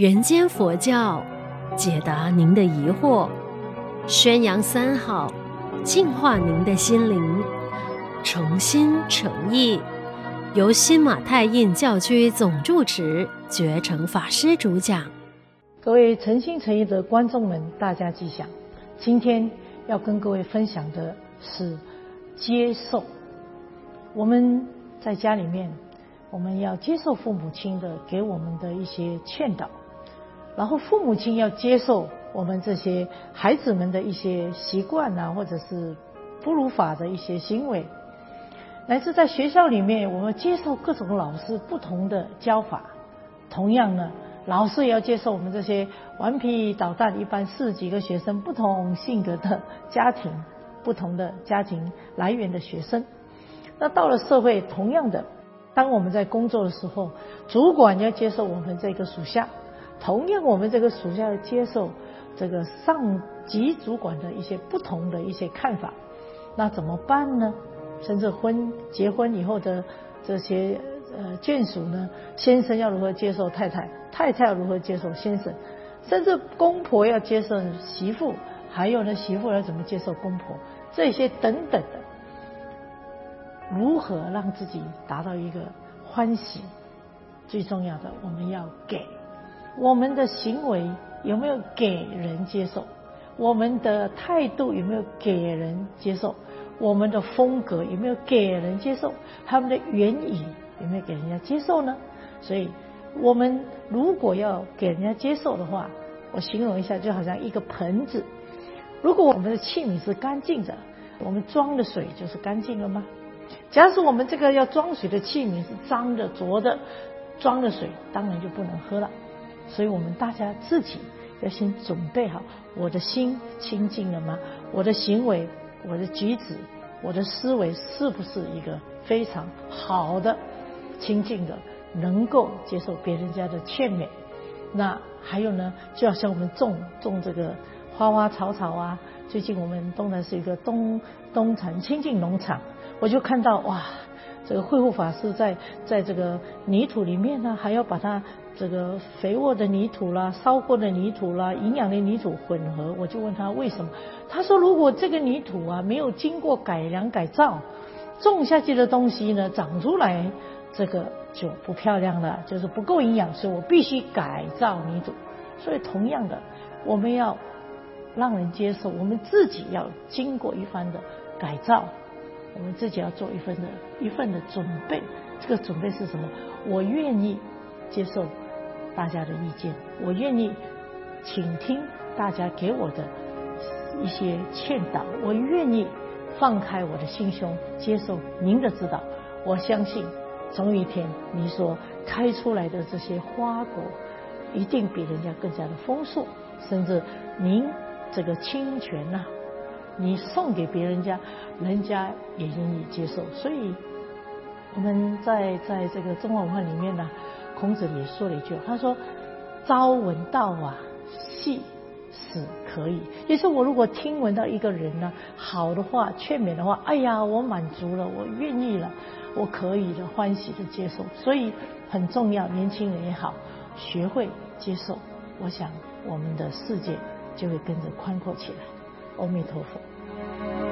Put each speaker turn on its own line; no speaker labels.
人间佛教，解答您的疑惑，宣扬三好，净化您的心灵，诚心诚意，由新马泰印教区总住持觉诚法师主讲。
各位诚心诚意的观众们，大家吉祥。今天要跟各位分享的是接受。我们在家里面，我们要接受父母亲的给我们的一些劝导。然后父母亲要接受我们这些孩子们的一些习惯啊，或者是不如法的一些行为，乃至在学校里面，我们接受各种老师不同的教法。同样呢，老师也要接受我们这些顽皮捣蛋、一般四十几个学生不同性格的家庭、不同的家庭来源的学生。那到了社会，同样的，当我们在工作的时候，主管要接受我们这个属下。同样，我们这个属下要接受这个上级主管的一些不同的一些看法，那怎么办呢？甚至婚结婚以后的这些呃眷属呢，先生要如何接受太太，太太要如何接受先生，甚至公婆要接受媳妇，还有呢媳妇要怎么接受公婆，这些等等的，如何让自己达到一个欢喜？最重要的，我们要给。我们的行为有没有给人接受？我们的态度有没有给人接受？我们的风格有没有给人接受？他们的言语有没有给人家接受呢？所以，我们如果要给人家接受的话，我形容一下，就好像一个盆子。如果我们的器皿是干净的，我们装的水就是干净了吗？假使我们这个要装水的器皿是脏的、浊的，装的水当然就不能喝了。所以我们大家自己要先准备好，我的心清净了吗？我的行为、我的举止、我的思维是不是一个非常好的、清净的，能够接受别人家的劝勉？那还有呢，就要像我们种种这个花花草草啊。最近我们东南是一个东东城清净农场，我就看到哇。这个慧护法师在在这个泥土里面呢，还要把它这个肥沃的泥土啦、烧过的泥土啦、营养的泥土混合。我就问他为什么？他说如果这个泥土啊没有经过改良改造，种下去的东西呢长出来这个就不漂亮了，就是不够营养，所以我必须改造泥土。所以同样的，我们要让人接受，我们自己要经过一番的改造。我们自己要做一份的一份的准备，这个准备是什么？我愿意接受大家的意见，我愿意倾听大家给我的一些劝导，我愿意放开我的心胸，接受您的指导。我相信，总有一天你所开出来的这些花果，一定比人家更加的丰硕，甚至您这个清泉呐、你送给别人家，人家也愿意接受。所以我们在在这个中华文化里面呢，孔子也说了一句，他说：“朝闻道啊，夕死可矣。”也是我如果听闻到一个人呢好的话、劝勉的话，哎呀，我满足了，我愿意了，我可以的，欢喜的接受。所以很重要，年轻人也好，学会接受。我想我们的世界就会跟着宽阔起来。阿弥陀佛。